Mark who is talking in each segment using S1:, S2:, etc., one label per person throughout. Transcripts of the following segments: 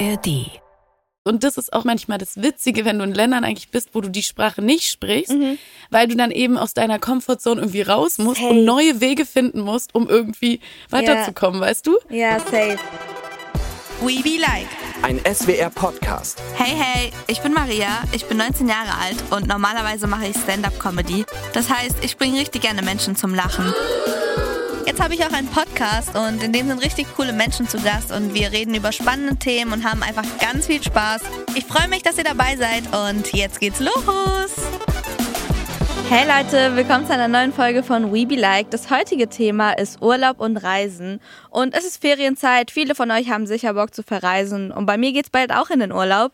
S1: ARD.
S2: Und das ist auch manchmal das Witzige, wenn du in Ländern eigentlich bist, wo du die Sprache nicht sprichst, weil du dann eben aus deiner Comfortzone irgendwie raus musst
S3: Safe.
S2: und neue Wege finden musst, um irgendwie weiterzukommen, weißt du?
S3: Ja, safe.
S4: We Be Like.
S5: Ein SWR-Podcast.
S4: Hey, hey, ich bin Maria, ich bin 19 Jahre alt und normalerweise mache ich Stand-Up-Comedy. Das heißt, ich bringe richtig gerne Menschen zum Lachen. Jetzt habe ich auch einen Podcast und in dem sind richtig coole Menschen zu Gast und wir reden über spannende Themen und haben einfach ganz viel Spaß. Ich freue mich, dass ihr dabei seid und jetzt geht's los.
S3: Hey Leute, willkommen zu einer neuen Folge von We Be Like. Das heutige Thema ist Urlaub und Reisen. Und es ist Ferienzeit. Viele von euch haben sicher Bock zu verreisen. Und bei mir geht's bald auch in den Urlaub.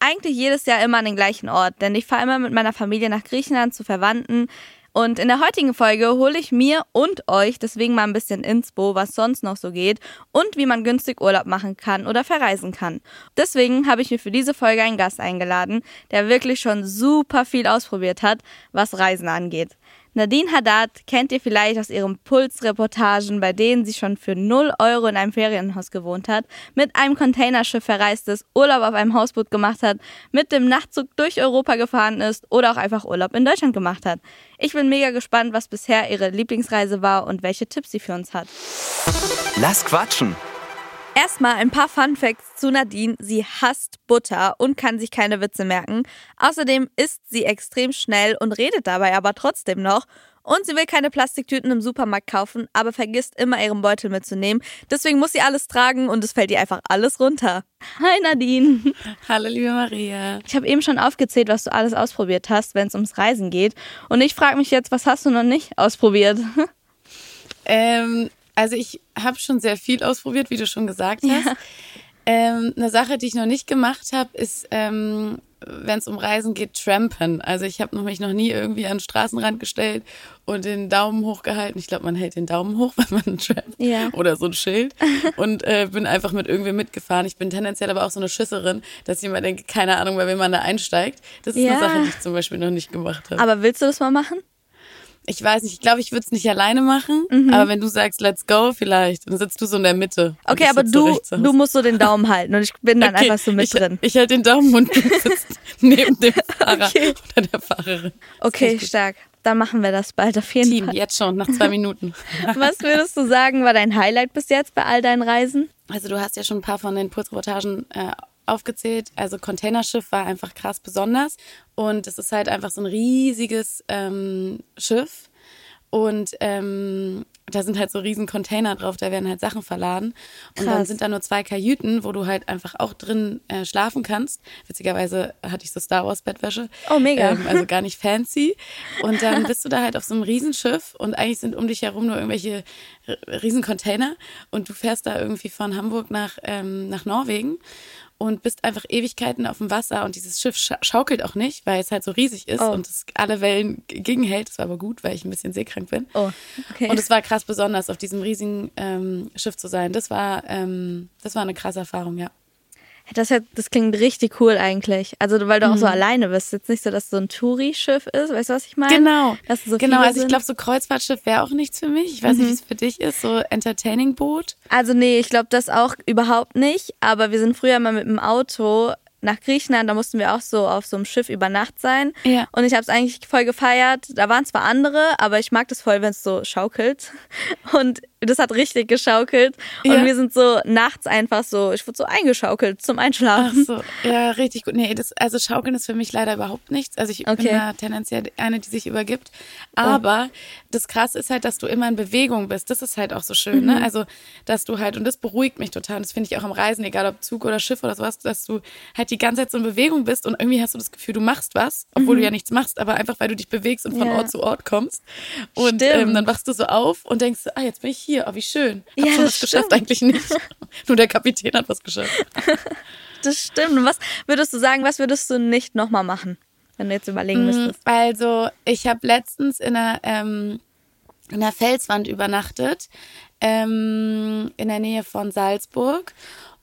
S3: Eigentlich jedes Jahr immer an den gleichen Ort, denn ich fahre immer mit meiner Familie nach Griechenland zu Verwandten. Und in der heutigen Folge hole ich mir und euch deswegen mal ein bisschen Inspo, was sonst noch so geht und wie man günstig Urlaub machen kann oder verreisen kann. Deswegen habe ich mir für diese Folge einen Gast eingeladen, der wirklich schon super viel ausprobiert hat, was Reisen angeht. Nadine Haddad kennt ihr vielleicht aus ihren Puls-Reportagen, bei denen sie schon für 0 Euro in einem Ferienhaus gewohnt hat, mit einem Containerschiff verreist ist, Urlaub auf einem Hausboot gemacht hat, mit dem Nachtzug durch Europa gefahren ist oder auch einfach Urlaub in Deutschland gemacht hat. Ich bin mega gespannt, was bisher ihre Lieblingsreise war und welche Tipps sie für uns hat.
S5: Lass quatschen.
S3: Erstmal ein paar Fun Facts zu Nadine. Sie hasst Butter und kann sich keine Witze merken. Außerdem isst sie extrem schnell und redet dabei aber trotzdem noch. Und sie will keine Plastiktüten im Supermarkt kaufen, aber vergisst immer ihren Beutel mitzunehmen. Deswegen muss sie alles tragen und es fällt ihr einfach alles runter. Hi Nadine.
S2: Hallo, liebe Maria.
S3: Ich habe eben schon aufgezählt, was du alles ausprobiert hast, wenn es ums Reisen geht. Und ich frage mich jetzt, was hast du noch nicht ausprobiert?
S2: Ähm, also ich habe schon sehr viel ausprobiert, wie du schon gesagt hast. Ähm, eine Sache, die ich noch nicht gemacht habe, ist, ähm, wenn es um Reisen geht, Trampen. Also ich habe mich noch nie irgendwie an den Straßenrand gestellt und den Daumen hochgehalten. Ich glaube, man hält den Daumen hoch, wenn man trampt.
S3: Ja.
S2: Oder so ein Schild. Und äh, bin einfach mit irgendwem mitgefahren. Ich bin tendenziell aber auch so eine Schisserin, dass ich immer denke, keine Ahnung, bei wem man da einsteigt. Das ist
S3: Ja.
S2: eine Sache, die ich zum Beispiel noch nicht gemacht habe.
S3: aber willst du das mal machen?
S2: Ich weiß nicht, ich glaube, ich würde es nicht alleine machen, aber wenn du sagst, let's go, vielleicht, dann sitzt du so in der Mitte.
S3: Okay, aber
S2: sitz so
S3: du, du musst so den Daumen halten und ich bin dann
S2: Okay,
S3: einfach so mit
S2: ich,
S3: drin.
S2: Ich halte den Daumen und du sitzt neben dem Fahrer
S3: Okay.
S2: oder der Fahrerin.
S3: Okay, stark. Dann machen wir das bald auf jeden
S2: Team,
S3: Fall.
S2: jetzt schon, nach zwei Minuten.
S3: Was würdest du sagen, war dein Highlight bis jetzt bei all deinen Reisen?
S2: Also du hast ja schon ein paar von den Putzreportagen äh, aufgezählt. Also Containerschiff war einfach krass besonders und es ist halt einfach so ein riesiges ähm, Schiff und ähm, da sind halt so riesen Container drauf, da werden halt Sachen verladen und dann
S3: Krass.
S2: sind da nur zwei Kajüten, wo du halt einfach auch drin äh, schlafen kannst. Witzigerweise hatte ich so Star Wars Bettwäsche.
S3: Oh, mega.
S2: Ähm, also gar nicht fancy. Und dann bist du da halt auf so einem Riesenschiff und eigentlich sind um dich herum nur irgendwelche riesen Container und du fährst da irgendwie von Hamburg nach, ähm, nach Norwegen und bist einfach Ewigkeiten auf dem Wasser und dieses Schiff scha schaukelt auch nicht, weil es halt so riesig ist
S3: Oh.
S2: und es alle Wellen gegenhält. Das war aber gut, weil ich ein bisschen seekrank bin.
S3: Oh, okay.
S2: Und es war krass besonders, auf diesem riesigen ähm, Schiff zu sein. Das war, ähm, das war eine krasse Erfahrung, ja.
S3: Das, hört- das klingt richtig cool eigentlich. Also, weil du auch
S2: Mhm.
S3: so alleine bist. Jetzt nicht so, dass es so ein Touri-Schiff ist. Weißt du, was ich meine?
S2: Genau.
S3: So
S2: genau, also ich.
S3: Mhm.
S2: glaube, so Kreuzfahrtschiff wäre auch nichts für mich. Ich weiß nicht, wie es für dich ist, so Entertaining-Boot.
S3: Also, nee, ich glaube das auch überhaupt nicht. Aber wir sind früher mal mit dem Auto nach Griechenland, da mussten wir auch so auf so einem Schiff über Nacht sein.
S2: Ja.
S3: Und ich habe es eigentlich voll gefeiert. Da waren zwar andere, aber ich mag das voll, wenn es so schaukelt. Und das hat richtig geschaukelt. Und
S2: Ja.
S3: wir sind so nachts einfach so, ich wurde so eingeschaukelt zum
S2: Ach
S3: Einschlafen.
S2: so, ja, richtig gut. Nee, das, also Schaukeln ist für mich leider überhaupt nichts. Also ich
S3: Okay.
S2: bin da tendenziell eine, die sich übergibt. Aber das Krasse ist halt, dass du immer in Bewegung bist. Das ist halt auch so schön, ne? Also, dass du halt, und das beruhigt mich total. Und das finde ich auch am Reisen, egal ob Zug oder Schiff oder sowas, dass du halt die ganze Zeit so in Bewegung bist und irgendwie hast du das Gefühl, du machst was, obwohl du ja nichts machst, aber einfach, weil du dich bewegst und von
S3: Ja.
S2: Ort zu Ort kommst. Und ähm, dann wachst du so auf und denkst, ah, jetzt bin ich hier. Oh, wie schön. Hab
S3: Ja,
S2: schon
S3: das
S2: was geschafft,
S3: stimmt.
S2: eigentlich nicht. Nur der Kapitän hat was geschafft.
S3: Das stimmt. Und was würdest du sagen, was würdest du nicht nochmal machen, wenn du jetzt überlegen müsstest?
S2: Also, ich habe letztens in einer, ähm, in einer Felswand übernachtet, ähm, in der Nähe von Salzburg.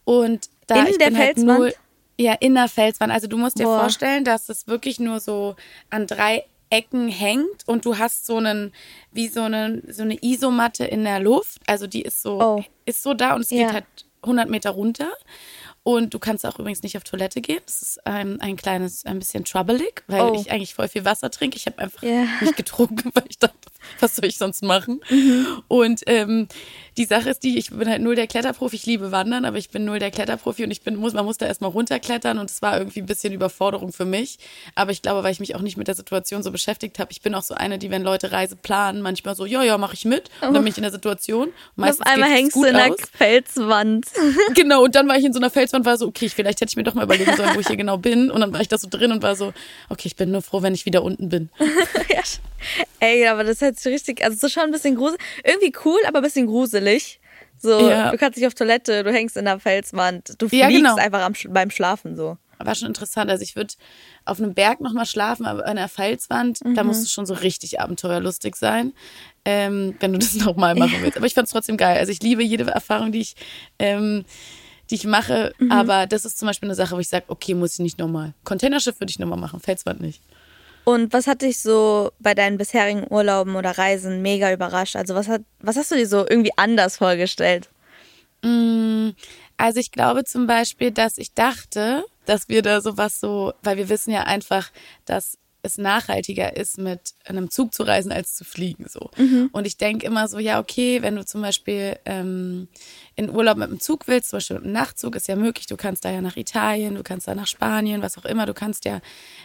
S2: Und da
S3: In
S2: ich
S3: der
S2: bin halt
S3: Felswand?
S2: Ja, in der Felswand. Also du musst dir
S3: Boah.
S2: vorstellen, dass es wirklich nur so an drei Ecken hängt und du hast so einen, wie so eine, so eine Isomatte in der Luft. Also die ist so,
S3: Oh.
S2: ist so da und es
S3: Ja.
S2: geht halt 100 Meter runter. Und du kannst auch übrigens nicht auf Toilette gehen. Das ist ein, ein kleines, ein bisschen troublig, weil
S3: Oh.
S2: ich eigentlich voll viel Wasser trinke. Ich habe einfach
S3: Ja.
S2: nicht getrunken, weil ich dachte, was soll ich sonst machen? Und ähm, die Sache ist die, ich bin halt null der Kletterprofi. Ich liebe Wandern, aber ich bin null der Kletterprofi und ich bin, muss, man muss da erstmal runterklettern und es war irgendwie ein bisschen Überforderung für mich. Aber ich glaube, weil ich mich auch nicht mit der Situation so beschäftigt habe, ich bin auch so eine, die, wenn Leute Reise planen, manchmal so, ja, ja, mache ich mit. Und dann bin ich in der Situation.
S3: Und auf
S2: Meistens
S3: einmal
S2: geht's
S3: hängst du in einer
S2: aus.
S3: Felswand.
S2: Genau, und dann war ich in so einer Felswand, war so, okay, vielleicht hätte ich mir doch mal überlegen sollen, wo ich hier genau bin. Und dann war ich da so drin und war so, okay, ich bin nur froh, wenn ich wieder unten bin.
S3: ja. Ey, aber das ist jetzt richtig, also so schon ein bisschen gruselig. Irgendwie cool, aber ein bisschen gruselig. So,
S2: Ja.
S3: du kannst nicht auf Toilette, du hängst in der Felswand, du
S2: Ja,
S3: fliegst
S2: genau.
S3: einfach am, beim Schlafen so.
S2: War schon interessant. Also ich würde auf einem Berg nochmal schlafen, aber an einer Felswand, da muss es schon so richtig abenteuerlustig sein, ähm, wenn du das nochmal machen willst. Aber ich fand es trotzdem geil. Also ich liebe jede Erfahrung, die ich, ähm, die ich mache. Aber das ist zum Beispiel eine Sache, wo ich sage, okay, muss ich nicht nochmal. Containerschiff würde ich nochmal machen, Felswand nicht.
S3: Und was hat dich so bei deinen bisherigen Urlauben oder Reisen mega überrascht? Also was hat, was hast du dir so irgendwie anders vorgestellt?
S2: Also ich glaube zum Beispiel, dass ich dachte, dass wir da sowas so, weil wir wissen ja einfach, dass es nachhaltiger ist, mit einem Zug zu reisen, als zu fliegen. So. Und ich denke immer so, ja, okay, wenn du zum Beispiel ähm, in Urlaub mit dem Zug willst, zum Beispiel mit einem Nachtzug, ist ja möglich, du kannst da ja nach Italien, du kannst da nach Spanien, was auch immer, du kannst ja,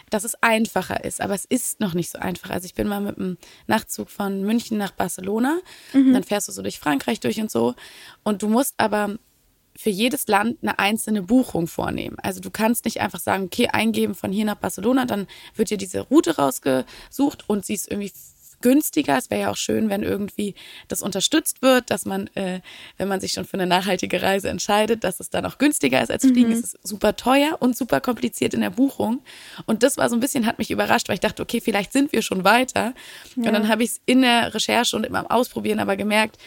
S2: dass es einfacher ist, aber es ist noch nicht so einfach. Also ich bin mal mit dem Nachtzug von München nach Barcelona, dann fährst du so durch Frankreich durch und so und du musst aber für jedes Land eine einzelne Buchung vornehmen. Also du kannst nicht einfach sagen, okay, eingeben von hier nach Barcelona, dann wird dir diese Route rausgesucht und sie ist irgendwie günstiger. Es wäre ja auch schön, wenn irgendwie das unterstützt wird, dass man, äh, wenn man sich schon für eine nachhaltige Reise entscheidet, dass es dann auch günstiger ist als Fliegen. Es ist super teuer und super kompliziert in der Buchung. Und das war so ein bisschen, hat mich überrascht, weil ich dachte, okay, vielleicht sind wir schon weiter. Und dann habe ich es in der Recherche und immer am Ausprobieren aber gemerkt,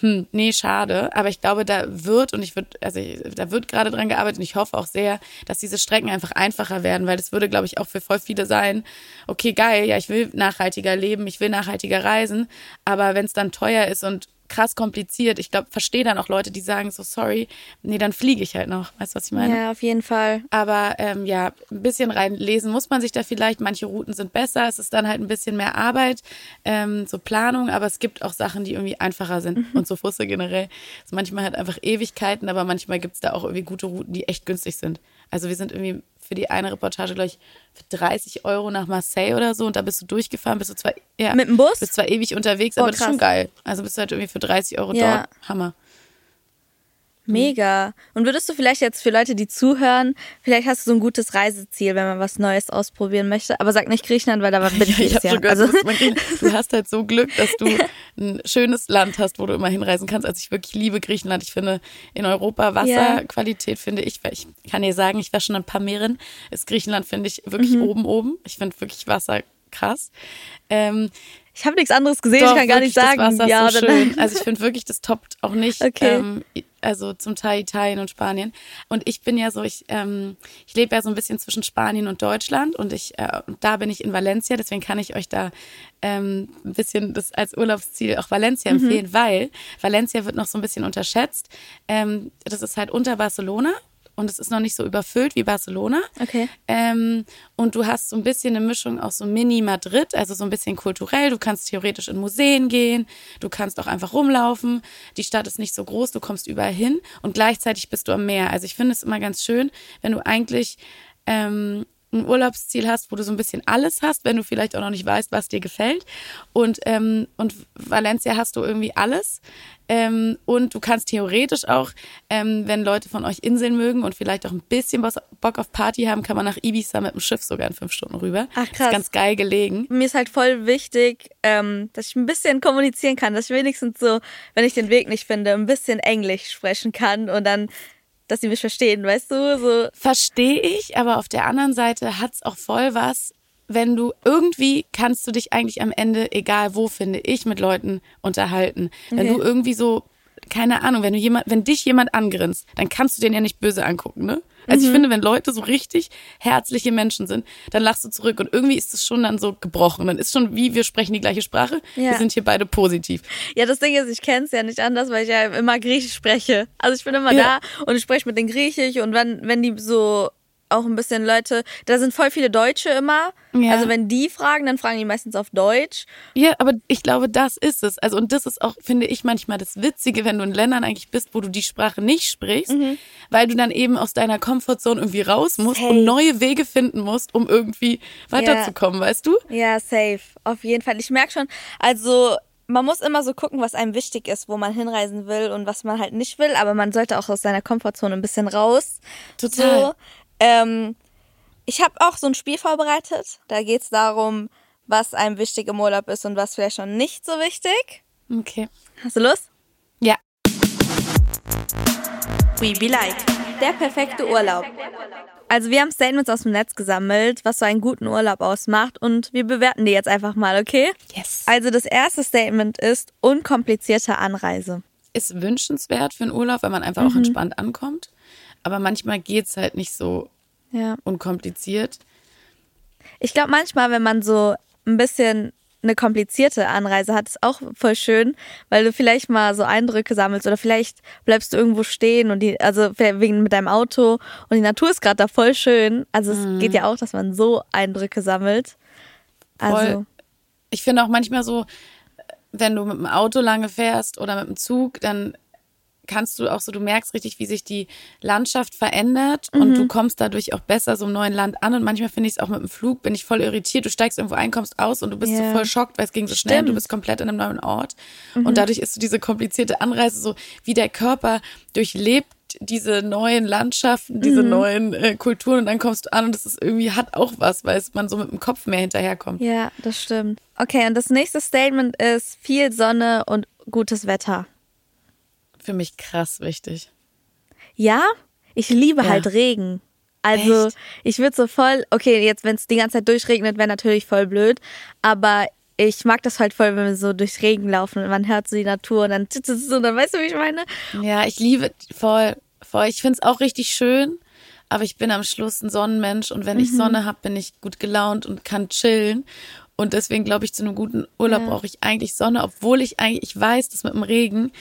S2: hm, nee, schade. Aber ich glaube, da wird und ich würde, also ich- da wird gerade dran gearbeitet und ich hoffe auch sehr, dass diese Strecken einfach einfacher werden, weil das würde, glaube ich, auch für voll viele sein, okay, geil, ja, ich will nachhaltiger leben, ich will nachhaltiger reisen, aber wenn es dann teuer ist und krass kompliziert, ich glaube, verstehe dann auch Leute, die sagen so, sorry, nee, dann fliege ich halt noch. Weißt du, was ich meine?
S3: Ja, auf jeden Fall.
S2: Aber ähm, ja, ein bisschen reinlesen muss man sich da vielleicht. Manche Routen sind besser. Es ist dann halt ein bisschen mehr Arbeit, ähm, so Planung. Aber es gibt auch Sachen, die irgendwie einfacher sind. Und so Fusse generell. Es ist manchmal halt einfach Ewigkeiten, aber manchmal gibt's da auch irgendwie gute Routen, die echt günstig sind. Also wir sind irgendwie für die eine Reportage, glaube ich, für 30 Euro nach Marseille oder so. Und da bist du durchgefahren, bist du zwar, ja,
S3: Mit dem Bus?
S2: bist zwar ewig unterwegs,
S3: Oh,
S2: aber das ist schon
S3: krass.
S2: geil. Also bist du halt irgendwie für 30 Euro
S3: Ja.
S2: dort. Hammer.
S3: Mega. Und würdest du vielleicht jetzt für Leute, die zuhören, vielleicht hast du so ein gutes Reiseziel, wenn man was Neues ausprobieren möchte. Aber sag nicht Griechenland, weil da bin ich
S2: ich
S3: jedes
S2: hab
S3: Jahr.
S2: schon gehört,
S3: Also,
S2: du hast halt so Glück, dass du ein schönes Land hast, wo du immer hinreisen kannst. Also ich wirklich liebe Griechenland. Ich finde in Europa Wasserqualität finde ich, weil ich kann dir sagen, ich war schon ein paar Meeren. Ist Griechenland finde ich wirklich
S3: Mhm.
S2: oben oben. Ich finde wirklich Wasser krass. Ähm,
S3: ich habe nichts anderes gesehen,
S2: doch,
S3: ich kann gar nicht sagen.
S2: Das Wasser
S3: ja,
S2: so schön. Also ich finde wirklich, das toppt auch nicht.
S3: Okay.
S2: Ähm, also zum Teil Italien und Spanien. Und ich bin ja so, ich, ähm, ich lebe ja so ein bisschen zwischen Spanien und Deutschland und ich, äh, da bin ich in Valencia, deswegen kann ich euch da ähm, ein bisschen das als Urlaubsziel auch Valencia empfehlen, weil Valencia wird noch so ein bisschen unterschätzt. Ähm, das ist halt unter Barcelona. Und es ist noch nicht so überfüllt wie Barcelona.
S3: Okay.
S2: Ähm, und du hast so ein bisschen eine Mischung aus so Mini-Madrid, also so ein bisschen kulturell. Du kannst theoretisch in Museen gehen, du kannst auch einfach rumlaufen. Die Stadt ist nicht so groß, du kommst überall hin und gleichzeitig bist du am Meer. Also ich finde es immer ganz schön, wenn du eigentlich ähm, ein Urlaubsziel hast, wo du so ein bisschen alles hast, wenn du vielleicht auch noch nicht weißt, was dir gefällt. Und, ähm, und Valencia hast du irgendwie alles. Ähm, und du kannst theoretisch auch, ähm, wenn Leute von euch Inseln mögen und vielleicht auch ein bisschen Bock auf Party haben, kann man nach Ibiza mit dem Schiff sogar in fünf Stunden rüber.
S3: Ach,
S2: Das
S3: krass.
S2: ist ganz geil gelegen.
S3: Mir ist halt voll wichtig, ähm, dass ich ein bisschen kommunizieren kann, dass ich wenigstens so, wenn ich den Weg nicht finde, ein bisschen Englisch sprechen kann und dann, dass sie mich verstehen, weißt du? So,
S2: Verstehe ich, aber auf der anderen Seite hat's auch voll was, wenn du irgendwie kannst du dich eigentlich am Ende, egal wo, finde ich, mit Leuten unterhalten. Wenn
S3: Okay.
S2: du irgendwie so keine Ahnung, wenn du jemand, wenn dich jemand angrinst, dann kannst du den ja nicht böse angucken, ne? Also ich finde, wenn Leute so richtig herzliche Menschen sind, dann lachst du zurück und irgendwie ist es schon dann so gebrochen. Dann ist schon wie, wir sprechen die gleiche Sprache,
S3: Ja.
S2: wir sind hier beide positiv.
S3: Ja, das Ding ist, ich kenne es ja nicht anders, weil ich ja immer Griechisch spreche. Also ich bin immer
S2: Ja.
S3: da und ich spreche mit den Griechisch und wenn, wenn die so auch ein bisschen Leute, da sind voll viele Deutsche immer.
S2: Ja.
S3: Also wenn die fragen, dann fragen die meistens auf Deutsch.
S2: Ja, aber ich glaube, das ist es. Also, und das ist auch, finde ich, manchmal das Witzige, wenn du in Ländern eigentlich bist, wo du die Sprache nicht sprichst, weil du dann eben aus deiner Komfortzone irgendwie raus musst
S3: Safe.
S2: und neue Wege finden musst, um irgendwie weiterzukommen, weißt du?
S3: Ja, safe. Auf jeden Fall. Ich merke schon, also man muss immer so gucken, was einem wichtig ist, wo man hinreisen will und was man halt nicht will, aber man sollte auch aus seiner Komfortzone ein bisschen raus.
S2: Total.
S3: So, ähm, ich habe auch so ein Spiel vorbereitet. Da geht es darum, was einem wichtig im Urlaub ist und was vielleicht schon nicht so wichtig.
S2: Okay.
S3: Hast du Lust?
S2: Ja.
S3: We be like. Der perfekte Urlaub. Also wir haben Statements aus dem Netz gesammelt, was so einen guten Urlaub ausmacht und wir bewerten die jetzt einfach mal, okay?
S2: Yes.
S3: Also das erste Statement ist unkomplizierte Anreise.
S2: Ist wünschenswert für einen Urlaub, weil man einfach auch entspannt ankommt. Aber manchmal geht's halt nicht so
S3: Ja.
S2: unkompliziert.
S3: Ich glaube manchmal, wenn man so ein bisschen eine komplizierte Anreise hat, ist auch voll schön, weil du vielleicht mal so Eindrücke sammelst oder vielleicht bleibst du irgendwo stehen und die, also wegen mit deinem Auto und die Natur ist gerade da voll schön. Also es geht ja auch, dass man so Eindrücke sammelt. Also
S2: Voll. Ich finde auch manchmal so, wenn du mit dem Auto lange fährst oder mit dem Zug, dann kannst du auch so, du merkst richtig, wie sich die Landschaft verändert und du kommst dadurch auch besser so im neuen Land an. Und manchmal finde ich es auch mit dem Flug, bin ich voll irritiert. Du steigst irgendwo ein, kommst aus und du bist
S3: Ja.
S2: so voll schockt, weil es ging so schnell.
S3: Stimmt.
S2: Du bist komplett in einem neuen Ort. Und dadurch ist so diese komplizierte Anreise so, wie der Körper durchlebt diese neuen Landschaften, diese neuen äh, Kulturen und dann kommst du an und das ist irgendwie hat auch was, weil es man so mit dem Kopf mehr hinterherkommt.
S3: ja, das stimmt. Okay, und das nächste Statement ist viel Sonne und gutes Wetter.
S2: Für mich krass wichtig.
S3: Ja, ich liebe
S2: Ja.
S3: halt Regen. Also
S2: Echt?
S3: ich würde so voll, okay, jetzt wenn es die ganze Zeit durchregnet, wäre natürlich voll blöd, aber ich mag das halt voll, wenn wir so durch Regen laufen und man hört so die Natur und dann, und dann weißt du, wie ich meine?
S2: Ja, ich liebe voll, voll. Ich find's auch richtig schön, aber ich bin am Schluss ein Sonnenmensch und wenn ich Sonne hab, bin ich gut gelaunt und kann chillen. Und deswegen glaube ich, zu einem guten Urlaub brauche ich eigentlich Sonne, obwohl ich eigentlich, ich weiß, dass mit dem Regen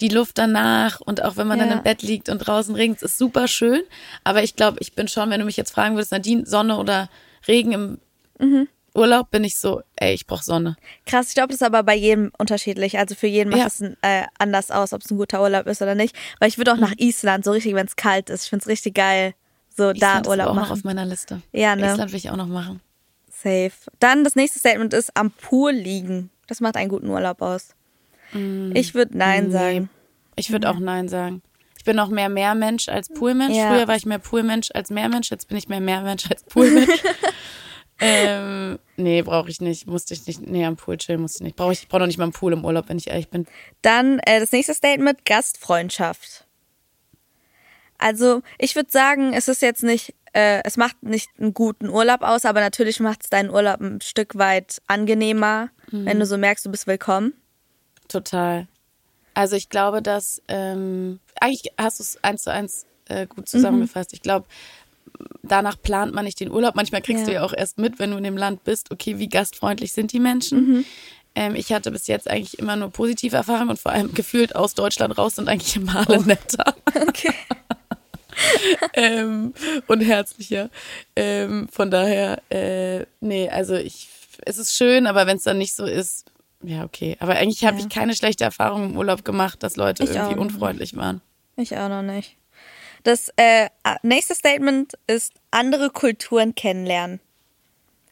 S2: die Luft danach und auch wenn man dann
S3: Ja.
S2: im Bett liegt und draußen regnet, ist super schön. Aber ich glaube, ich bin schon, wenn du mich jetzt fragen würdest, Nadine, Sonne oder Regen im Urlaub, bin ich so, ey, ich brauche Sonne.
S3: Krass, ich glaube, das ist aber bei jedem unterschiedlich. Also für jeden macht
S2: Ja.
S3: es äh, anders aus, ob es ein guter Urlaub ist oder nicht. Weil ich würde auch nach Island, so richtig, wenn es kalt ist. Ich finde es richtig geil, so
S2: Island
S3: da
S2: ist
S3: Urlaub
S2: aber auch noch
S3: machen.
S2: auf meiner Liste.
S3: Ja, ne?
S2: Island will ich auch noch machen.
S3: Safe. Dann das nächste Statement ist am Pool liegen. Das macht einen guten Urlaub aus. Ich würde Nein
S2: Nee.
S3: sagen.
S2: Ich würde auch Nein sagen. Ich bin auch mehr Meermensch als Poolmensch.
S3: Ja.
S2: Früher war ich mehr Poolmensch als Meermensch. Jetzt bin ich mehr Meermensch als Poolmensch. ähm, nee, brauche ich nicht. Musste ich nicht. Nee, am Pool chillen musste ich nicht. Brauche ich, ich brauche noch nicht mal einen Pool im Urlaub, wenn ich ehrlich bin.
S3: Dann äh, das nächste Statement, Gastfreundschaft. Also ich würde sagen, es ist jetzt nicht, äh, es macht nicht einen guten Urlaub aus, aber natürlich macht es deinen Urlaub ein Stück weit angenehmer, wenn du so merkst, du bist willkommen.
S2: Total. Also ich glaube, dass ähm, eigentlich hast du es eins zu eins äh, gut zusammengefasst. Ich glaube, danach plant man nicht den Urlaub. Manchmal kriegst
S3: Ja.
S2: du ja auch erst mit, wenn du in dem Land bist, okay, wie gastfreundlich sind die Menschen. Ähm, ich hatte bis jetzt eigentlich immer nur positive Erfahrungen und vor allem gefühlt aus Deutschland raus sind eigentlich immer alle netter
S3: Okay.
S2: ähm, und herzlicher. Ähm, von daher, äh, nee, also ich, es ist schön, aber wenn es dann nicht so ist, ja, okay. Aber eigentlich habe
S3: Ja.
S2: ich keine schlechte Erfahrung im Urlaub gemacht, dass Leute
S3: Ich
S2: irgendwie unfreundlich waren.
S3: Ich auch noch nicht. Das äh, nächste Statement ist andere Kulturen kennenlernen.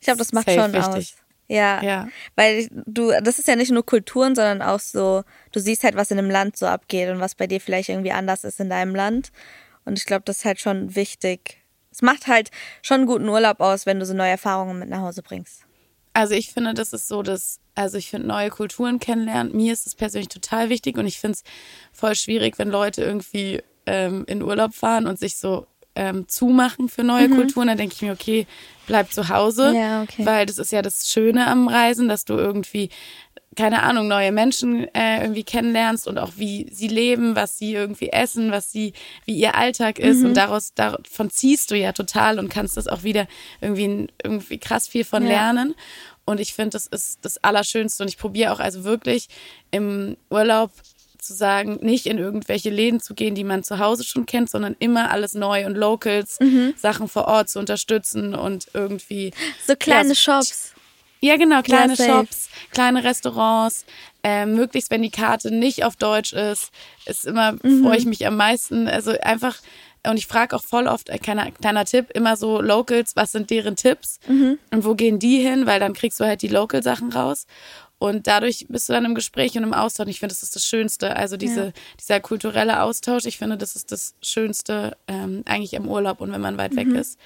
S3: Ich glaube, das macht
S2: Safe
S3: schon
S2: wichtig.
S3: aus. Ja,
S2: Ja.
S3: weil du, das ist ja nicht nur Kulturen, sondern auch so, du siehst halt, was in einem Land so abgeht und was bei dir vielleicht irgendwie anders ist in deinem Land. Und ich glaube, das ist halt schon wichtig. Es macht halt schon einen guten Urlaub aus, wenn du so neue Erfahrungen mit nach Hause bringst.
S2: Also ich finde, das ist so, dass, also ich finde neue Kulturen kennenlernen. Mir ist es persönlich total wichtig und ich finde es voll schwierig, wenn Leute irgendwie ähm, in Urlaub fahren und sich so ähm, zumachen für neue Kulturen. Dann denke ich mir, okay, bleib zu Hause.
S3: Ja, okay.
S2: Weil das ist ja das Schöne am Reisen, dass du irgendwie keine Ahnung, neue Menschen äh, irgendwie kennenlernst und auch wie sie leben, was sie irgendwie essen, was sie, wie ihr Alltag ist.
S3: Mhm.
S2: Und daraus, davon ziehst du ja total und kannst das auch wieder irgendwie, irgendwie krass viel von
S3: Ja.
S2: lernen. Und ich finde, das ist das Allerschönste. Und ich probiere auch also wirklich im Urlaub zu sagen, nicht in irgendwelche Läden zu gehen, die man zu Hause schon kennt, sondern immer alles neu und Locals,
S3: Mhm.
S2: Sachen vor Ort zu unterstützen und irgendwie
S3: So kleine
S2: Ja,
S3: Shops.
S2: Ja, genau, kleine
S3: safe.
S2: Shops, kleine Restaurants, ähm, möglichst, wenn die Karte nicht auf Deutsch ist, ist immer,
S3: Mhm.
S2: freue ich mich am meisten. Also einfach, und ich frage auch voll oft, äh, kleiner, kleiner Tipp, immer so Locals, was sind deren Tipps
S3: Mhm.
S2: und wo gehen die hin, weil dann kriegst du halt die Local-Sachen raus. Und dadurch bist du dann im Gespräch und im Austausch. Ich finde, das ist das Schönste. Also diese, dieser kulturelle Austausch, ich finde, das ist das Schönste ähm, eigentlich im Urlaub und wenn man weit
S3: Mhm.
S2: weg ist.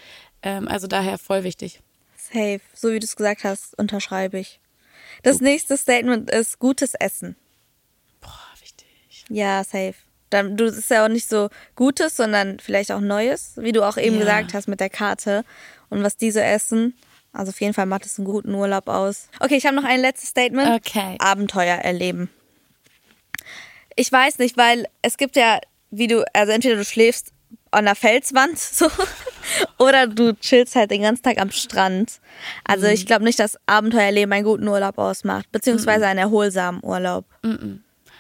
S2: Ähm, also daher voll wichtig.
S3: Safe. So wie du es gesagt hast, unterschreibe ich. Das nächste Statement ist gutes Essen.
S2: Boah, wichtig.
S3: Ja, safe. Dann, du, ist ja auch nicht so Gutes, sondern vielleicht auch Neues, wie du auch eben
S2: Ja.
S3: gesagt hast mit der Karte und was diese essen. Also auf jeden Fall macht es einen guten Urlaub aus. Okay, ich habe noch ein letztes Statement.
S2: Okay.
S3: Abenteuer erleben. Ich weiß nicht, weil es gibt ja, wie du, also entweder du schläfst an der Felswand so oder du chillst halt den ganzen Tag am Strand. Also ich glaube nicht, dass Abenteuerleben einen guten Urlaub ausmacht, beziehungsweise einen erholsamen Urlaub.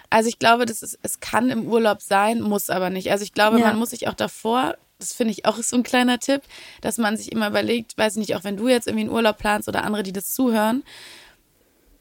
S2: Also ich glaube, das ist, es kann im Urlaub sein, muss aber nicht. Also ich glaube,
S3: Ja.
S2: man muss sich auch davor, das finde ich auch so ein kleiner Tipp, dass man sich immer überlegt, weiß nicht, auch wenn du jetzt irgendwie einen Urlaub planst oder andere, die das zuhören,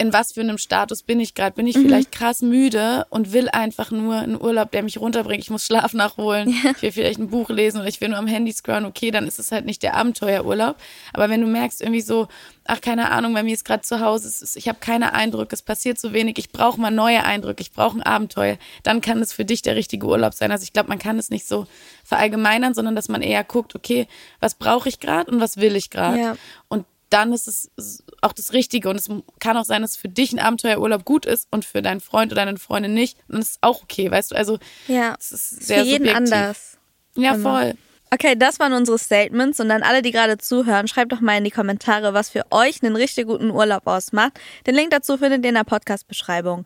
S2: in was für einem Status bin ich gerade? Bin ich vielleicht krass müde und will einfach nur einen Urlaub, der mich runterbringt? Ich muss Schlaf nachholen, ich will vielleicht ein Buch lesen oder ich will nur am Handy scrollen. Okay, dann ist es halt nicht der Abenteuerurlaub. Aber wenn du merkst irgendwie so, ach keine Ahnung, bei mir ist gerade zu Hause, ist, ich habe keine Eindrücke, es passiert so wenig, ich brauche mal neue Eindrücke, ich brauche ein Abenteuer, dann kann es für dich der richtige Urlaub sein. Also ich glaube, man kann es nicht so verallgemeinern, sondern dass man eher guckt, okay, was brauche ich gerade und was will ich gerade?
S3: Ja.
S2: Und dann ist es auch das Richtige. Und es kann auch sein, dass für dich ein Abenteuerurlaub gut ist und für deinen Freund oder deine Freundin nicht. Und das ist auch okay, weißt du? Also,
S3: Ja,
S2: es ist sehr
S3: für jeden
S2: subjektiv.
S3: anders.
S2: Ja,
S3: Immer.
S2: voll.
S3: Okay, das waren unsere Statements und dann alle, die gerade zuhören, schreibt doch mal in die Kommentare, was für euch einen richtig guten Urlaub ausmacht. Den Link dazu findet ihr in der Podcast-Beschreibung.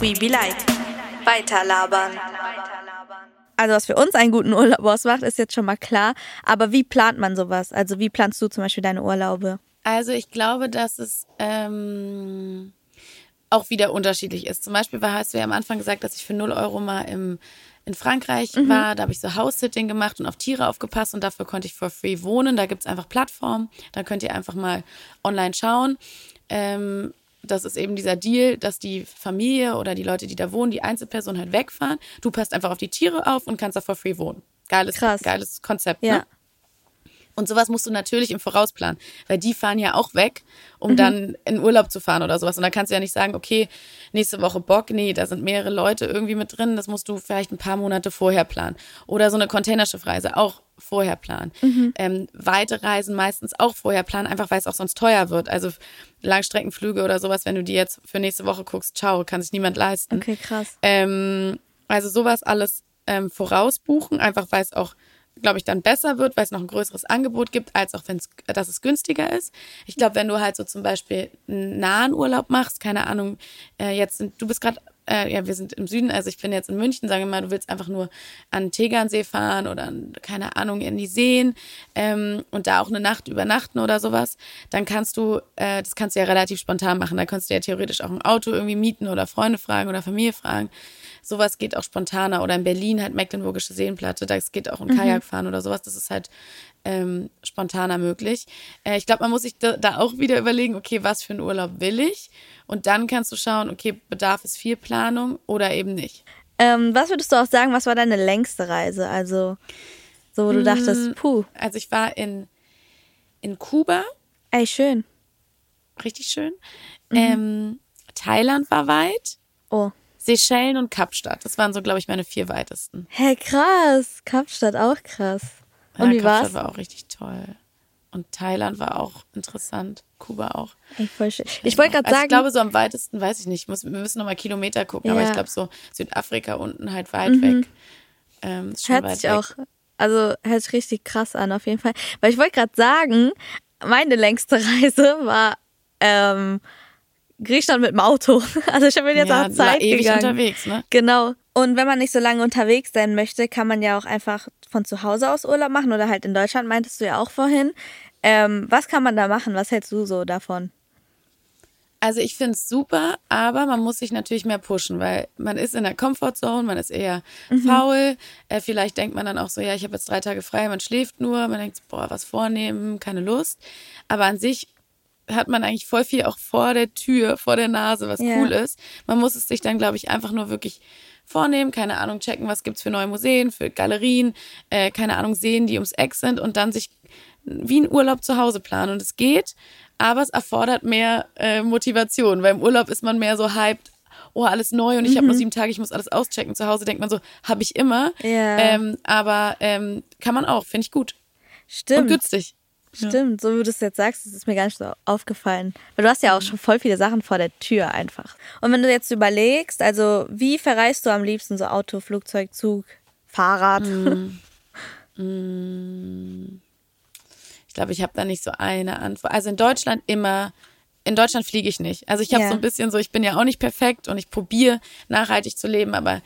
S4: We be like. Weiterlabern.
S3: Also was für uns einen guten Urlaub ausmacht, ist jetzt schon mal klar. Aber wie plant man sowas? Also wie planst du zum Beispiel deine Urlaube?
S2: Also ich glaube, dass es ähm, auch wieder unterschiedlich ist. Zum Beispiel war, hast du ja am Anfang gesagt, dass ich für 0 Euro mal im, in Frankreich war. Da habe ich so House-Sitting gemacht und auf Tiere aufgepasst und dafür konnte ich for free wohnen. Da gibt's einfach Plattformen. Da könnt ihr einfach mal online schauen. Ähm, das ist eben dieser Deal, dass die Familie oder die Leute, die da wohnen, die Einzelperson halt wegfahren. Du passt einfach auf die Tiere auf und kannst da for free wohnen. Geiles,
S3: Krass.
S2: geiles Konzept,
S3: Ja.
S2: ne? Und sowas musst du natürlich im Voraus planen, weil die fahren ja auch weg, um dann in Urlaub zu fahren oder sowas. Und da kannst du ja nicht sagen, okay, nächste Woche Bock, nee, da sind mehrere Leute irgendwie mit drin, das musst du vielleicht ein paar Monate vorher planen. Oder so eine Containerschiffreise auch vorher planen. Ähm, weite Reisen meistens auch vorher planen, einfach weil es auch sonst teuer wird. Also Langstreckenflüge oder sowas, wenn du die jetzt für nächste Woche guckst, ciao, kann sich niemand leisten.
S3: Okay, krass.
S2: Ähm, also sowas alles ähm, vorausbuchen, einfach weil es auch, glaube ich, dann besser wird, weil es noch ein größeres Angebot gibt, als auch wenn es, dass es günstiger ist. Ich glaube, wenn du halt so zum Beispiel einen nahen Urlaub machst, keine Ahnung, äh, jetzt sind, du bist gerade, äh, ja, wir sind im Süden, also ich bin jetzt in München, sagen wir mal, du willst einfach nur an den Tegernsee fahren oder an, keine Ahnung, in die Seen ähm, und da auch eine Nacht übernachten oder sowas, dann kannst du, äh, das kannst du ja relativ spontan machen. Da kannst du ja theoretisch auch ein Auto irgendwie mieten oder Freunde fragen oder Familie fragen. Sowas geht auch spontaner. Oder in Berlin halt Mecklenburgische Seenplatte, das geht auch ein Kajak fahren oder sowas. Das ist halt ähm, spontaner möglich. Äh, ich glaube, man muss sich da, da auch wieder überlegen, okay, was für einen Urlaub will ich? Und dann kannst du schauen, okay, bedarf es viel Planung oder eben nicht.
S3: Ähm, was würdest du auch sagen, was war deine längste Reise? Also so, wo du dachtest, puh,
S2: Also ich war in, in Kuba,
S3: ey, schön.
S2: richtig schön. Ähm, Thailand war weit.
S3: Oh.
S2: Seychellen und Kapstadt. Das waren so, glaube ich, meine vier weitesten.
S3: Hey, krass. Kapstadt auch krass. Und
S2: ja,
S3: wie
S2: Kapstadt
S3: war's?
S2: war auch richtig toll. Und Thailand war auch interessant. Kuba auch.
S3: Schön. Ich wollte gerade
S2: Also
S3: sagen,
S2: ich glaube, so am weitesten, weiß ich nicht, muss, wir müssen nochmal Kilometer gucken, aber
S3: Ja.
S2: ich glaube, so Südafrika unten halt weit weg. Ähm, ist schon
S3: hört
S2: weit
S3: sich
S2: weg.
S3: auch, also hört sich richtig krass an auf jeden Fall. Weil ich wollte gerade sagen, meine längste Reise war ähm, Griechenland mit dem Auto. Also ich habe jetzt
S2: ja,
S3: auch Zeit
S2: ewig
S3: gegangen.
S2: unterwegs, ne?
S3: Genau. Und wenn man nicht so lange unterwegs sein möchte, kann man ja auch einfach von zu Hause aus Urlaub machen oder halt in Deutschland, meintest du ja auch vorhin. Ähm, was kann man da machen? Was hältst du so davon?
S2: Also ich finde es super, aber man muss sich natürlich mehr pushen, weil man ist in der Comfortzone, man ist eher faul. Äh, vielleicht denkt man dann auch so, ja, ich habe jetzt drei Tage frei, man schläft nur, man denkt, boah, was vornehmen, keine Lust. Aber an sich hat man eigentlich voll viel auch vor der Tür, vor der Nase, was
S3: Ja.
S2: cool ist. Man muss es sich dann, glaube ich, einfach nur wirklich vornehmen, keine Ahnung, checken, was gibt's für neue Museen, für Galerien, äh, keine Ahnung, sehen, die ums Eck sind und dann sich wie ein Urlaub zu Hause planen. Und es geht, aber es erfordert mehr äh, Motivation, weil im Urlaub ist man mehr so hyped, oh, alles neu und ich habe nur sieben Tage, ich muss alles auschecken. Zu Hause denkt man so, habe ich immer.
S3: Ja.
S2: Ähm, aber ähm, kann man auch, finde ich gut. Und
S3: Stimmt.
S2: günstig.
S3: Stimmt, so wie du es jetzt sagst, das ist mir gar nicht so aufgefallen. Weil du hast ja auch schon voll viele Sachen vor der Tür einfach. Und wenn du jetzt überlegst, also wie verreist du am liebsten so Auto, Flugzeug, Zug, Fahrrad?
S2: Ich glaube, ich habe da nicht so eine Antwort. Also in Deutschland immer, in Deutschland fliege ich nicht. Also ich habe
S3: Ja.
S2: so ein bisschen so, ich bin ja auch nicht perfekt und ich probiere nachhaltig zu leben, aber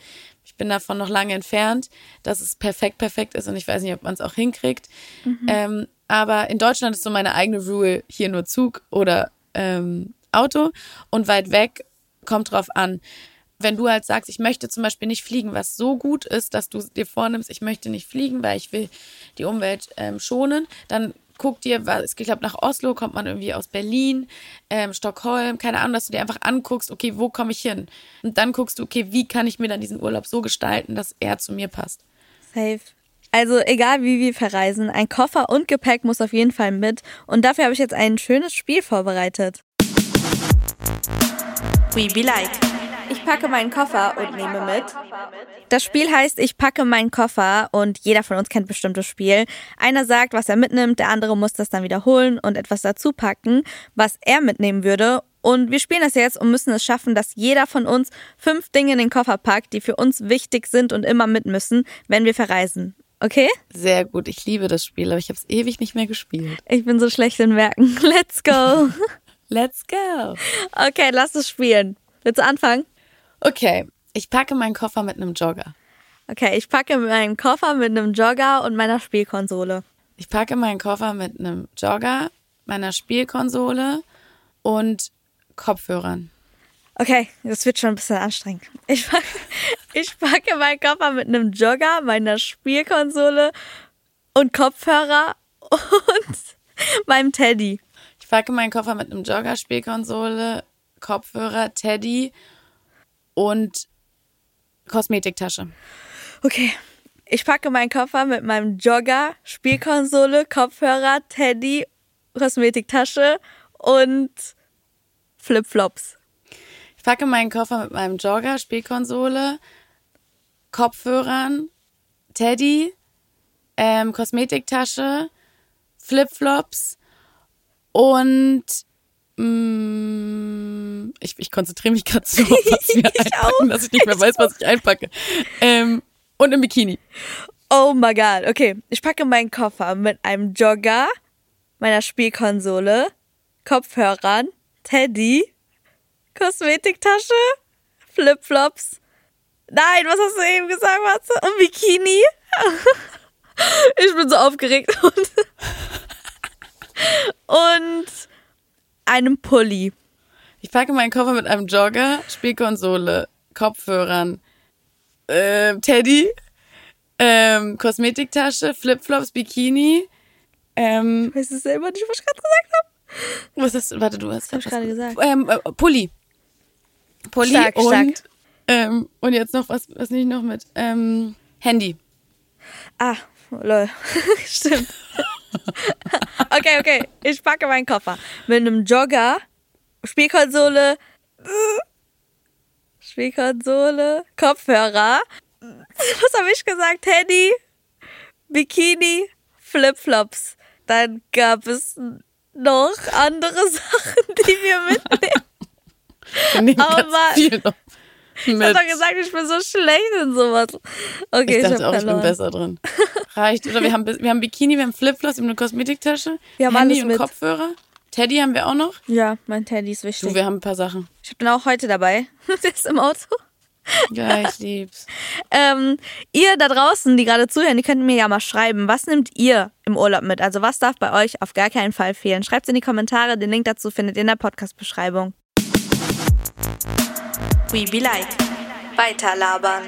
S2: ich bin davon noch lange entfernt, dass es perfekt, perfekt ist und ich weiß nicht, ob man es auch hinkriegt. Ähm, aber in Deutschland ist so meine eigene Rule, hier nur Zug oder ähm, Auto und weit weg kommt drauf an. Wenn du halt sagst, ich möchte zum Beispiel nicht fliegen, was so gut ist, dass du dir vornimmst, ich möchte nicht fliegen, weil ich will die Umwelt ähm, schonen, dann guck dir, was, ich glaube, nach Oslo kommt man irgendwie aus Berlin, ähm, Stockholm, keine Ahnung, dass du dir einfach anguckst, okay, wo komme ich hin? Und dann guckst du, okay, wie kann ich mir dann diesen Urlaub so gestalten, dass er zu mir passt.
S3: Safe. Also egal wie wir verreisen, ein Koffer und Gepäck muss auf jeden Fall mit. Und dafür habe ich jetzt ein schönes Spiel vorbereitet.
S4: We be like.
S3: Ich packe meinen Koffer und nehme mit. Das Spiel heißt, ich packe meinen Koffer und jeder von uns kennt bestimmt das Spiel. Einer sagt, was er mitnimmt, der andere muss das dann wiederholen und etwas dazu packen, was er mitnehmen würde. Und wir spielen das jetzt und müssen es schaffen, dass jeder von uns fünf Dinge in den Koffer packt, die für uns wichtig sind und immer mit müssen, wenn wir verreisen. Okay?
S2: Sehr gut, ich liebe das Spiel, aber ich habe es ewig nicht mehr gespielt.
S3: Ich bin so schlecht in Merken. Let's go.
S2: Let's go.
S3: Okay, lass es spielen. Willst du anfangen?
S2: Okay, ich packe meinen Koffer mit einem Jogger.
S3: Okay, ich packe meinen Koffer mit einem Jogger und meiner Spielkonsole.
S2: Ich packe meinen Koffer mit einem Jogger, meiner Spielkonsole und Kopfhörern.
S3: Okay, das wird schon ein bisschen anstrengend. Ich packe, ich packe meinen Koffer mit einem Jogger, meiner Spielkonsole und Kopfhörer und meinem Teddy.
S2: Ich packe meinen Koffer mit einem Jogger, Spielkonsole, Kopfhörer, Teddy und Kosmetiktasche.
S3: Okay. Ich packe meinen Koffer mit meinem Jogger, Spielkonsole, Kopfhörer, Teddy, Kosmetiktasche und Flipflops.
S2: Ich packe meinen Koffer mit meinem Jogger, Spielkonsole, Kopfhörern, Teddy, ähm, Kosmetiktasche, Flipflops und mm, ich, ich konzentriere mich gerade so, auf was wir einpacken, dass ich nicht mehr weiß, was ich einpacke. Ähm, und im Bikini.
S3: Oh my god. Okay, ich packe meinen Koffer mit einem Jogger, meiner Spielkonsole, Kopfhörern, Teddy, Kosmetiktasche, Flipflops. Nein, was hast du eben gesagt, Matze? Ein Bikini? Ich bin so aufgeregt. Und, und einem Pulli.
S2: Ich packe meinen Koffer mit einem Jogger, Spielkonsole, Kopfhörern, ähm, Teddy, ähm, Kosmetiktasche, Flipflops, Bikini. Ähm,
S3: Ich weiß es selber nicht, was ich gerade gesagt habe.
S2: was ist, warte, du hast
S3: ich
S2: was-
S3: gerade gesagt.
S2: Ähm, äh, Pulli. Pulli
S3: Stark,
S2: und,
S3: stark.
S2: Ähm, und jetzt noch was, was nicht noch mit? Ähm, Handy.
S3: Ah, lol. Stimmt. okay, okay. Ich packe meinen Koffer mit einem Jogger, Spielkonsole, Spielkonsole, Kopfhörer. Was habe ich gesagt? Handy, Bikini, Flipflops. Dann gab es noch andere Sachen, die wir mitnehmen.
S2: Wir nehmen
S3: Aber Ich habe doch gesagt, ich bin so schlecht in sowas. Okay,
S2: ich
S3: ich,
S2: dachte
S3: hab
S2: auch, ich bin
S3: verloren.
S2: besser drin. Reicht. Oder wir haben, wir haben Bikini, wir haben Flipflops, wir haben eine Kosmetiktasche,
S3: Wir haben
S2: Handy und
S3: mit.
S2: Kopfhörer. Teddy haben wir auch noch.
S3: Ja, mein Teddy ist wichtig.
S2: Du, wir haben ein paar Sachen.
S3: Ich habe den auch heute dabei. Der ist im Auto.
S2: Ja, ich lieb's.
S3: Ähm, ihr da draußen, die gerade zuhören, die könnt mir ja mal schreiben, was nehmt ihr im Urlaub mit? Also was darf bei euch auf gar keinen Fall fehlen? Schreibt in die Kommentare, den Link dazu findet ihr in der Podcast-Beschreibung. We be like. Weiterlabern.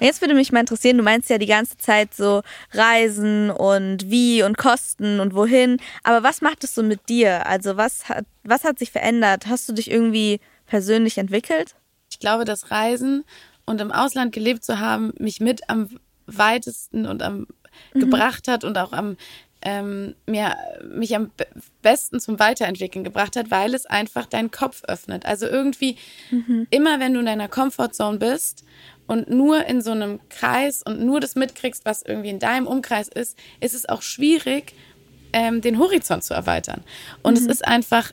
S3: Jetzt würde mich mal interessieren, du meinst ja die ganze Zeit so Reisen und wie und Kosten und wohin. Aber was macht es so mit dir? Also was hat, was hat sich verändert? Hast du dich irgendwie persönlich entwickelt?
S2: Ich glaube, das Reisen und im Ausland gelebt zu haben, mich mit am weitesten und am mhm. gebracht hat und auch am ähm, mir, mich am besten zum Weiterentwickeln gebracht hat, weil es einfach deinen Kopf öffnet. Also irgendwie, mhm. immer wenn du in deiner Comfortzone bist und nur in so einem Kreis und nur das mitkriegst, was irgendwie in deinem Umkreis ist, ist es auch schwierig, ähm, den Horizont zu erweitern. Und mhm. es ist einfach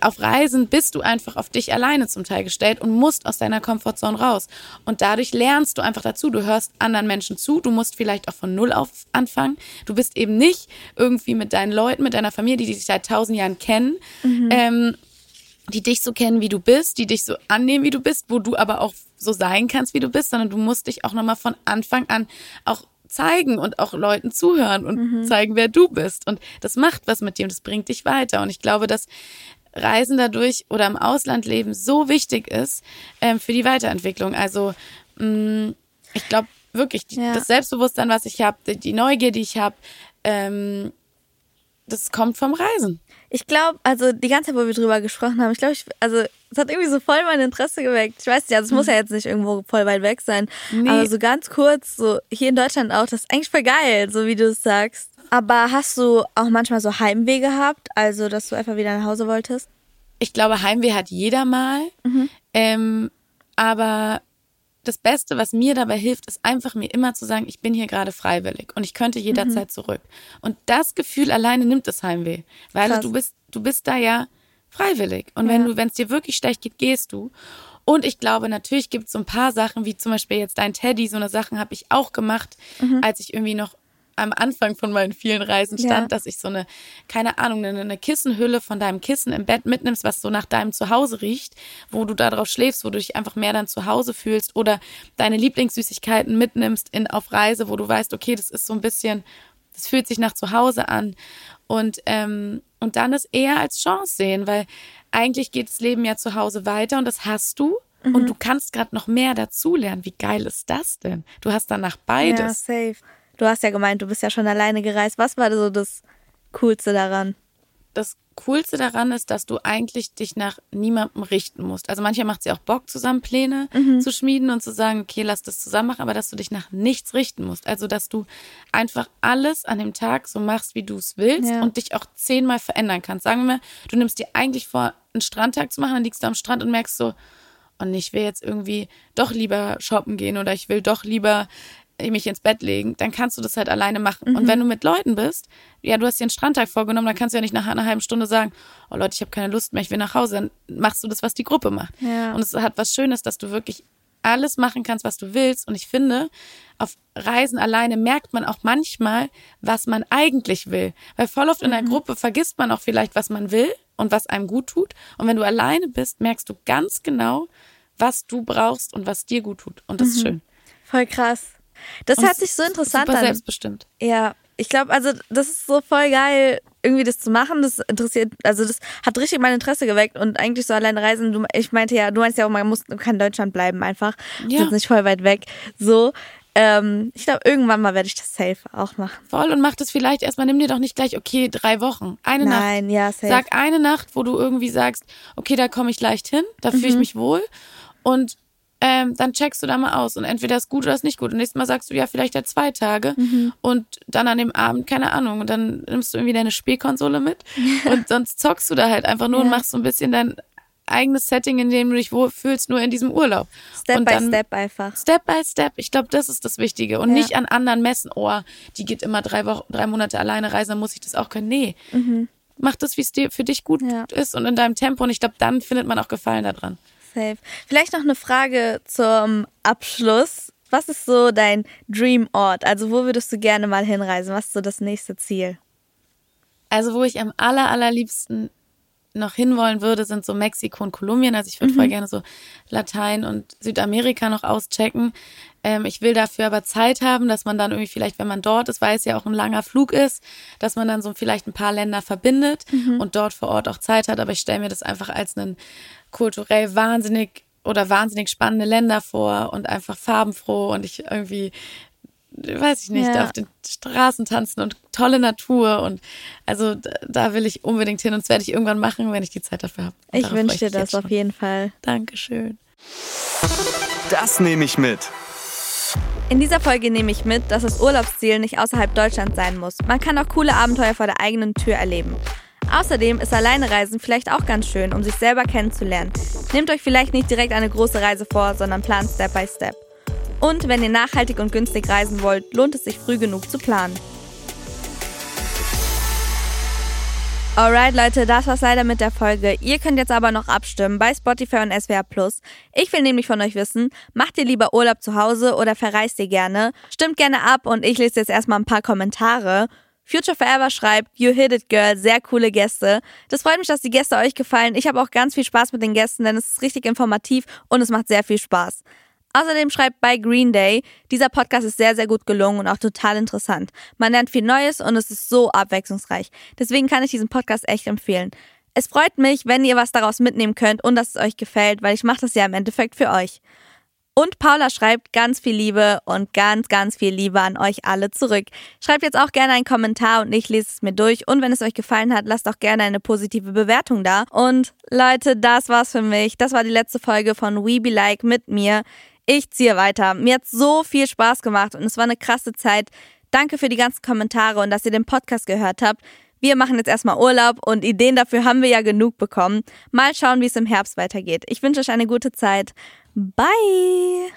S2: auf Reisen bist du einfach auf dich alleine zum Teil gestellt und musst aus deiner Komfortzone raus. Und dadurch lernst du einfach dazu. Du hörst anderen Menschen zu. Du musst vielleicht auch von Null auf anfangen. Du bist eben nicht irgendwie mit deinen Leuten, mit deiner Familie, die dich seit tausend Jahren kennen, mhm. ähm, die dich so kennen, wie du bist, die dich so annehmen, wie du bist, wo du aber auch so sein kannst, wie du bist, sondern du musst dich auch nochmal von Anfang an auch zeigen und auch Leuten zuhören und mhm. zeigen, wer du bist. Und das macht was mit dir und das bringt dich weiter. Und ich glaube, dass Reisen dadurch oder im Ausland leben so wichtig ist ähm, für die Weiterentwicklung. Also mh, mm, ich glaube wirklich, die, ja. das Selbstbewusstsein, was ich habe, die, Neugier, die ich habe, ähm, das kommt vom Reisen.
S3: Ich glaube, also die ganze Zeit, wo wir drüber gesprochen haben, ich glaube, ich, also es hat irgendwie so voll mein Interesse geweckt. Ich weiß nicht, also es muss mhm. ja jetzt nicht irgendwo voll weit weg sein, nee. aber so ganz kurz, so hier in Deutschland auch, das ist eigentlich voll geil, so wie du es sagst. Aber hast du auch manchmal so Heimweh gehabt, also dass du einfach wieder nach Hause wolltest?
S2: Ich glaube, Heimweh hat jeder mal. Mhm. Ähm, aber das Beste, was mir dabei hilft, ist einfach mir immer zu sagen, ich bin hier gerade freiwillig und ich könnte jederzeit mhm. zurück. Und das Gefühl alleine nimmt das Heimweh, weil Krass. du bist, du bist da ja freiwillig. Und ja. wenn du, wenn es dir wirklich schlecht geht, gehst du. Und ich glaube, natürlich gibt es so ein paar Sachen, wie zum Beispiel jetzt dein Teddy, so eine Sachen habe ich auch gemacht, mhm. als ich irgendwie noch am Anfang von meinen vielen Reisen stand, ja. dass ich so eine, keine Ahnung, eine, eine, Kissenhülle von deinem Kissen im Bett mitnimmst, was so nach deinem Zuhause riecht, wo du da drauf schläfst, wo du dich einfach mehr dann zu Hause fühlst oder deine Lieblingssüßigkeiten mitnimmst in, auf Reise, wo du weißt, okay, das ist so ein bisschen, das fühlt sich nach Zuhause an. Und, ähm, und dann es eher als Chance sehen, weil eigentlich geht das Leben ja zu Hause weiter und das hast du. Mhm. Und du kannst gerade noch mehr dazulernen. Wie geil ist das denn? Du hast danach beides. Ja,
S3: safe. Du hast ja gemeint, du bist ja schon alleine gereist. Was war so das Coolste daran?
S2: Das Coolste daran ist, dass du eigentlich dich nach niemandem richten musst. Also manchmal macht es ja auch Bock, zusammen Pläne mhm. zu schmieden und zu sagen, okay, lass das zusammen machen, aber dass du dich nach nichts richten musst. Also dass du einfach alles an dem Tag so machst, wie du es willst ja. und dich auch zehnmal verändern kannst. Sagen wir mal, du nimmst dir eigentlich vor, einen Strandtag zu machen, dann liegst du am Strand und merkst so, und ich will jetzt irgendwie doch lieber shoppen gehen oder ich will doch lieber mich ins Bett legen, dann kannst du das halt alleine machen. Mhm. Und wenn du mit Leuten bist, ja, du hast dir einen Strandtag vorgenommen, dann kannst du ja nicht nach einer halben Stunde sagen, oh Leute, ich habe keine Lust mehr, ich will nach Hause. Dann machst du das, was die Gruppe macht. Ja. Und es hat was Schönes, dass du wirklich alles machen kannst, was du willst. Und ich finde, auf Reisen alleine merkt man auch manchmal, was man eigentlich will. Weil voll oft in der mhm. Gruppe vergisst man auch vielleicht, was man will und was einem gut tut. Und wenn du alleine bist, merkst du ganz genau, was du brauchst und was dir gut tut. Und das mhm. ist schön.
S3: Voll krass. Das hört sich so interessant
S2: super
S3: an.
S2: selbstbestimmt.
S3: Ja, ich glaube, also das ist so voll geil, irgendwie das zu machen. Das interessiert, also das hat richtig mein Interesse geweckt und eigentlich so alleine reisen. Du, ich meinte ja, du meinst ja man muss, kann in Deutschland bleiben einfach. Ja. Ist nicht voll weit weg. So. Ähm, ich glaube, irgendwann mal werde ich das safe auch machen.
S2: Voll und mach das vielleicht erstmal, nimm dir doch nicht gleich, okay, drei Wochen. Eine
S3: Nein,
S2: Nacht.
S3: ja, safe.
S2: Sag eine Nacht, wo du irgendwie sagst, okay, da komme ich leicht hin, da fühle ich mhm. mich wohl. Und ähm, dann checkst du da mal aus und entweder ist gut oder ist nicht gut. Und nächstes Mal sagst du, ja, vielleicht ja zwei Tage mhm. und dann an dem Abend, keine Ahnung, und dann nimmst du irgendwie deine Spielkonsole mit und sonst zockst du da halt einfach nur ja. und machst so ein bisschen dein eigenes Setting, in dem du dich wohlfühlst, nur in diesem Urlaub.
S3: Step by Step einfach.
S2: Step by Step. Ich glaube, das ist das Wichtige. Und ja. nicht an anderen messen, oh, die geht immer drei Wochen, drei Monate alleine reisen, dann muss ich das auch können. Nee. Mhm. Mach das, wie es dir für dich gut ja. ist und in deinem Tempo. Und ich glaube, dann findet man auch Gefallen daran.
S3: Safe. Vielleicht noch eine Frage zum Abschluss. Was ist so dein Dreamort? Also wo würdest du gerne mal hinreisen? Was ist so das nächste Ziel?
S2: Also wo ich am aller, allerliebsten noch hinwollen würde, sind so Mexiko und Kolumbien. Also ich würde mhm. voll gerne so Latein und Südamerika noch auschecken. Ähm, ich will dafür aber Zeit haben, dass man dann irgendwie vielleicht, wenn man dort ist, weil es ja auch ein langer Flug ist, dass man dann so vielleicht ein paar Länder verbindet mhm. und dort vor Ort auch Zeit hat. Aber ich stelle mir das einfach als einen kulturell wahnsinnig oder wahnsinnig spannende Länder vor und einfach farbenfroh und ich irgendwie weiß ich nicht, ja. auf den Straßen tanzen und tolle Natur und also da will ich unbedingt hin und das werde ich irgendwann machen, wenn ich die Zeit dafür habe.
S3: Ich wünsche dir das auf jeden Fall.
S2: Dankeschön.
S5: Das nehme ich mit.
S3: In dieser Folge nehme ich mit, dass das Urlaubsziel nicht außerhalb Deutschlands sein muss. Man kann auch coole Abenteuer vor der eigenen Tür erleben. Außerdem ist Alleinereisen vielleicht auch ganz schön, um sich selber kennenzulernen. Nehmt euch vielleicht nicht direkt eine große Reise vor, sondern plant Step by Step. Und wenn ihr nachhaltig und günstig reisen wollt, lohnt es sich früh genug zu planen. Alright, Leute, das war's leider mit der Folge. Ihr könnt jetzt aber noch abstimmen bei Spotify und SWR Plus. Ich will nämlich von euch wissen, macht ihr lieber Urlaub zu Hause oder verreist ihr gerne? Stimmt gerne ab und ich lese jetzt erstmal ein paar Kommentare. Future Forever schreibt, You hit it, girl, sehr coole Gäste. Das freut mich, dass die Gäste euch gefallen. Ich habe auch ganz viel Spaß mit den Gästen, denn es ist richtig informativ und es macht sehr viel Spaß. Außerdem schreibt bei Green Day, dieser Podcast ist sehr, sehr gut gelungen und auch total interessant. Man lernt viel Neues und es ist so abwechslungsreich. Deswegen kann ich diesen Podcast echt empfehlen. Es freut mich, wenn ihr was daraus mitnehmen könnt und dass es euch gefällt, weil ich mache das ja im Endeffekt für euch. Und Paula schreibt ganz viel Liebe und ganz, ganz viel Liebe an euch alle zurück. Schreibt jetzt auch gerne einen Kommentar und ich lese es mir durch. Und wenn es euch gefallen hat, lasst auch gerne eine positive Bewertung da. Und Leute, das war's für mich. Das war die letzte Folge von We Be Like mit mir. Ich ziehe weiter. Mir hat so viel Spaß gemacht und es war eine krasse Zeit. Danke für die ganzen Kommentare und dass ihr den Podcast gehört habt. Wir machen jetzt erstmal Urlaub und Ideen dafür haben wir ja genug bekommen. Mal schauen, wie es im Herbst weitergeht. Ich wünsche euch eine gute Zeit. Bye!